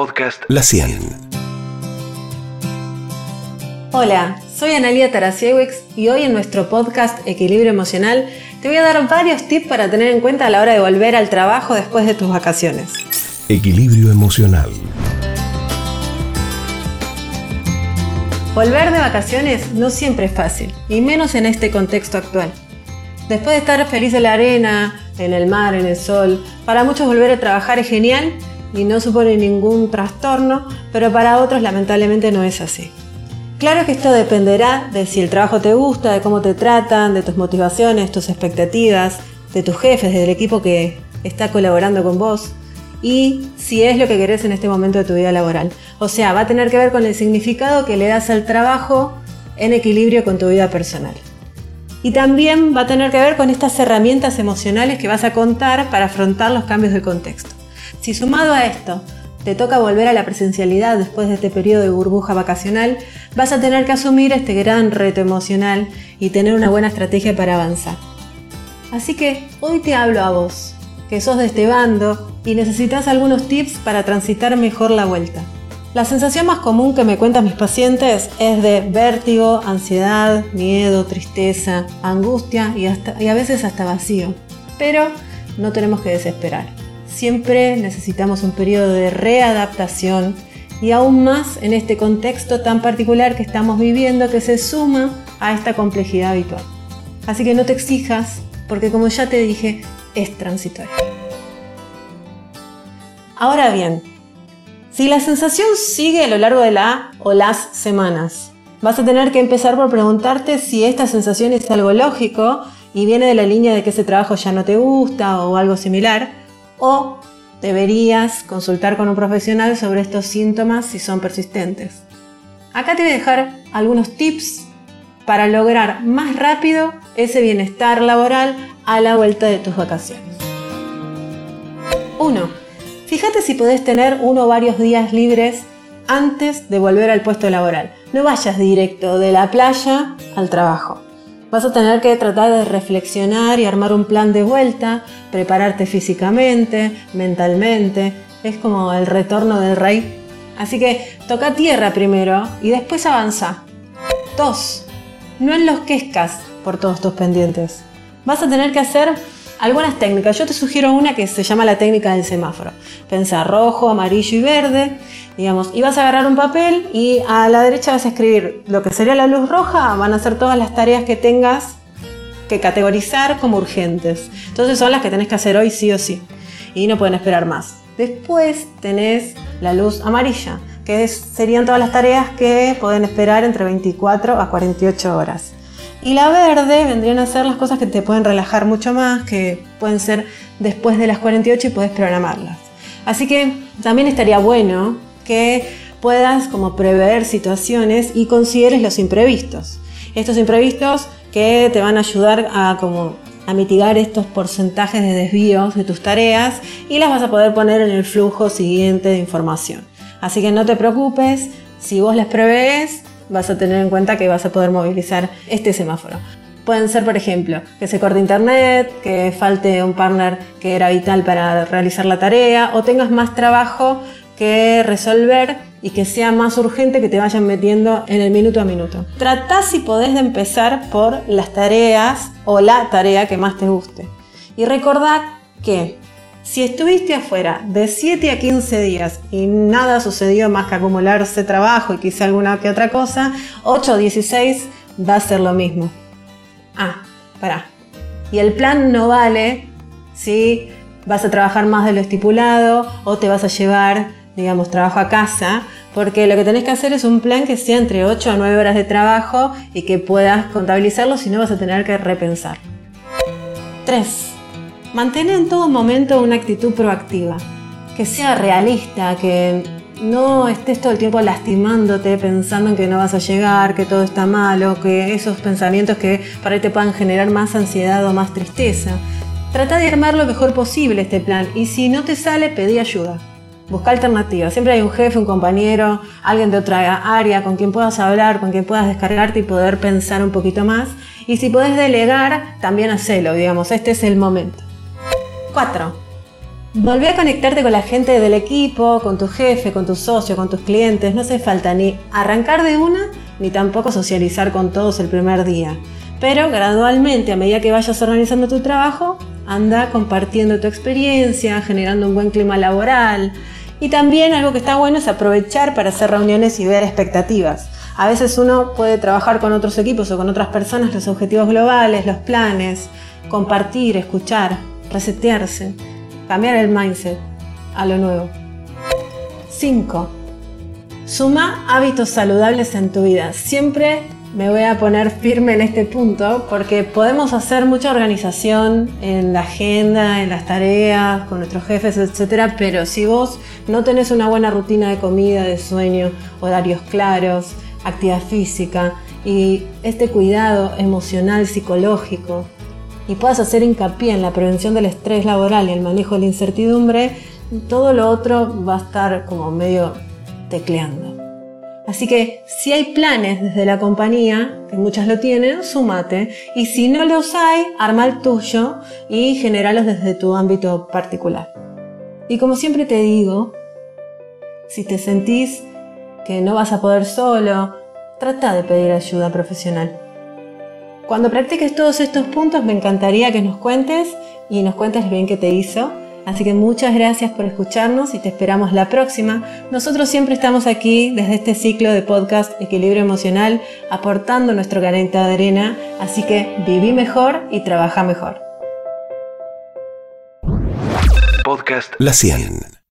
podcast La 100. Hola, soy Analia Tarasiewicz y hoy en nuestro podcast Equilibrio Emocional te voy a dar varios tips para tener en cuenta a la hora de volver al trabajo después de tus vacaciones. Equilibrio emocional. Volver de vacaciones no siempre es fácil, y menos en este contexto actual. Después de estar feliz en la arena, en el mar, en el sol, para muchos volver a trabajar es genial y no supone ningún trastorno, pero para otros lamentablemente no es así. Claro que esto dependerá de si el trabajo te gusta, de cómo te tratan, de tus motivaciones, tus expectativas, de tus jefes, del equipo que está colaborando con vos y si es lo que querés en este momento de tu vida laboral. O sea, va a tener que ver con el significado que le das al trabajo en equilibrio con tu vida personal. Y también va a tener que ver con estas herramientas emocionales que vas a contar para afrontar los cambios de contexto. Si sumado a esto te toca volver a la presencialidad después de este periodo de burbuja vacacional, vas a tener que asumir este gran reto emocional y tener una buena estrategia para avanzar. Así que hoy te hablo a vos, que sos de este bando y necesitas algunos tips para transitar mejor la vuelta. La sensación más común que me cuentan mis pacientes es de vértigo, ansiedad, miedo, tristeza, angustia y, y a veces hasta vacío. Pero no tenemos que desesperar. Siempre necesitamos un periodo de readaptación y aún más en este contexto tan particular que estamos viviendo que se suma a esta complejidad habitual. Así que no te exijas porque como ya te dije, es transitorio. Ahora bien, si la sensación sigue a lo largo de la o las semanas, vas a tener que empezar por preguntarte si esta sensación es algo lógico y viene de la línea de que ese trabajo ya no te gusta o algo similar, o deberías consultar con un profesional sobre estos síntomas si son persistentes. Acá te voy a dejar algunos tips para lograr más rápido ese bienestar laboral a la vuelta de tus vacaciones. 1. Fíjate si podés tener uno o varios días libres antes de volver al puesto laboral. No vayas directo de la playa al trabajo. Vas a tener que tratar de reflexionar y armar un plan de vuelta, prepararte físicamente, mentalmente. Es como el retorno del rey. Así que toca tierra primero y después avanza. 2. No enloquezcas por todos tus pendientes. Vas a tener que hacer algunas técnicas. Yo te sugiero una que se llama la técnica del semáforo. Pensar rojo, amarillo y verde, digamos, y vas a agarrar un papel y a la derecha vas a escribir lo que sería la luz roja, van a ser todas las tareas que tengas que categorizar como urgentes. Entonces son las que tenés que hacer hoy sí o sí y no pueden esperar más. Después tenés la luz amarilla, que serían todas las tareas que pueden esperar entre 24 a 48 horas. Y la verde vendrían a ser las cosas que te pueden relajar mucho más, que pueden ser después de las 48 y puedes programarlas. Así que también estaría bueno que puedas como prever situaciones y consideres los imprevistos. Estos imprevistos que te van a ayudar a como a mitigar estos porcentajes de desvíos de tus tareas y las vas a poder poner en el flujo siguiente de información. Así que no te preocupes, si vos las prevés, vas a tener en cuenta que vas a poder movilizar este semáforo. Pueden ser, por ejemplo, que se corte internet, que falte un partner que era vital para realizar la tarea o tengas más trabajo que resolver y que sea más urgente que te vayan metiendo en el minuto a minuto. Trata si podés de empezar por las tareas o la tarea que más te guste. Y recordad que si estuviste afuera de 7 a 15 días y nada sucedió más que acumularse trabajo y quizá alguna que otra cosa, 8 o 16 va a ser lo mismo. Ah, pará. Y el plan no vale si vas a trabajar más de lo estipulado o te vas a llevar, digamos, trabajo a casa, porque lo que tenés que hacer es un plan que sea entre 8 a 9 horas de trabajo y que puedas contabilizarlo, si no vas a tener que repensar. 3 Mantén en todo momento una actitud proactiva, que sea realista, que no estés todo el tiempo lastimándote pensando en que no vas a llegar, que todo está malo, que esos pensamientos que para ti te puedan generar más ansiedad o más tristeza. Trata de armar lo mejor posible este plan y si no te sale, pedí ayuda. Busca alternativas. Siempre hay un jefe, un compañero, alguien de otra área con quien puedas hablar, con quien puedas descargarte y poder pensar un poquito más. Y si puedes delegar, también hacelo, digamos, este es el momento. 4. Volvé a conectarte con la gente del equipo, con tu jefe, con tu socio, con tus clientes. No hace falta ni arrancar de una, ni tampoco socializar con todos el primer día. Pero gradualmente, a medida que vayas organizando tu trabajo, anda compartiendo tu experiencia, generando un buen clima laboral. Y también algo que está bueno es aprovechar para hacer reuniones y ver expectativas. A veces uno puede trabajar con otros equipos o con otras personas los objetivos globales, los planes, compartir, escuchar, resetearse cambiar el mindset a lo nuevo. 5. Suma hábitos saludables en tu vida. Siempre me voy a poner firme en este punto porque podemos hacer mucha organización en la agenda, en las tareas, con nuestros jefes, etc. Pero si vos no tenés una buena rutina de comida, de sueño, horarios claros, actividad física y este cuidado emocional, psicológico, y puedas hacer hincapié en la prevención del estrés laboral y el manejo de la incertidumbre, todo lo otro va a estar como medio tecleando. Así que si hay planes desde la compañía, que muchas lo tienen, sumate. Y si no los hay, arma el tuyo y generalos desde tu ámbito particular. Y como siempre te digo, si te sentís que no vas a poder solo, trata de pedir ayuda profesional. Cuando practiques todos estos puntos me encantaría que nos cuentes y nos cuentes bien qué te hizo. Así que muchas gracias por escucharnos y te esperamos la próxima. Nosotros siempre estamos aquí desde este ciclo de podcast Equilibrio Emocional aportando nuestro granito de arena. Así que viví mejor y trabaja mejor. Podcast La 100.